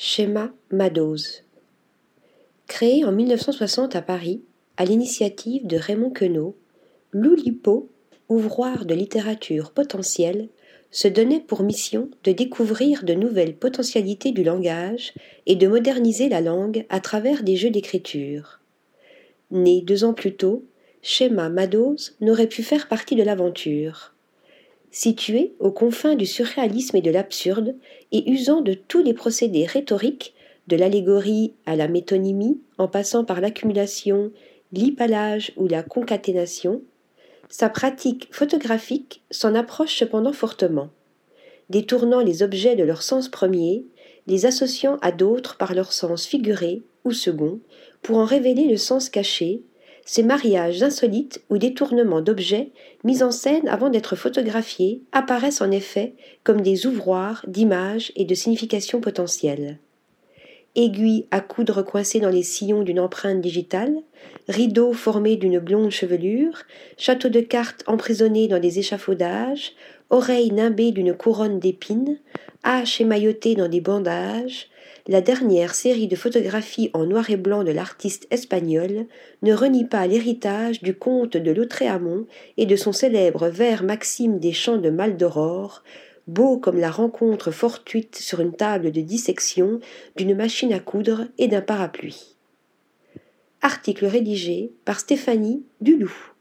Schéma Madoz. Créé en 1960 à Paris, à l'initiative de Raymond Queneau, l'Oulipo, ouvroir de littérature potentielle, se donnait pour mission de découvrir de nouvelles potentialités du langage et de moderniser la langue à travers des jeux d'écriture. Né deux ans plus tôt, Schéma Madoz n'aurait pu faire partie de l'aventure. Situé aux confins du surréalisme et de l'absurde, et usant de tous les procédés rhétoriques, de l'allégorie à la métonymie, en passant par l'accumulation, l'hypalage ou la concaténation, sa pratique photographique s'en approche cependant fortement, détournant les objets de leur sens premier, les associant à d'autres par leur sens figuré ou second, pour en révéler le sens caché, ces mariages insolites ou détournements d'objets mis en scène avant d'être photographiés apparaissent en effet comme des ouvroirs d'images et de significations potentielles. Aiguilles à coudre coincées dans les sillons d'une empreinte digitale, rideaux formés d'une blonde chevelure, châteaux de cartes emprisonnés dans des échafaudages, oreilles nimbées d'une couronne d'épines, haches émaillotées dans des bandages, la dernière série de photographies en noir et blanc de l'artiste espagnol ne renie pas l'héritage du comte de Lautréamont et de son célèbre vers Maxime des champs de Maldoror, beau comme la rencontre fortuite sur une table de dissection d'une machine à coudre et d'un parapluie. Article rédigé par Stéphanie Duluth.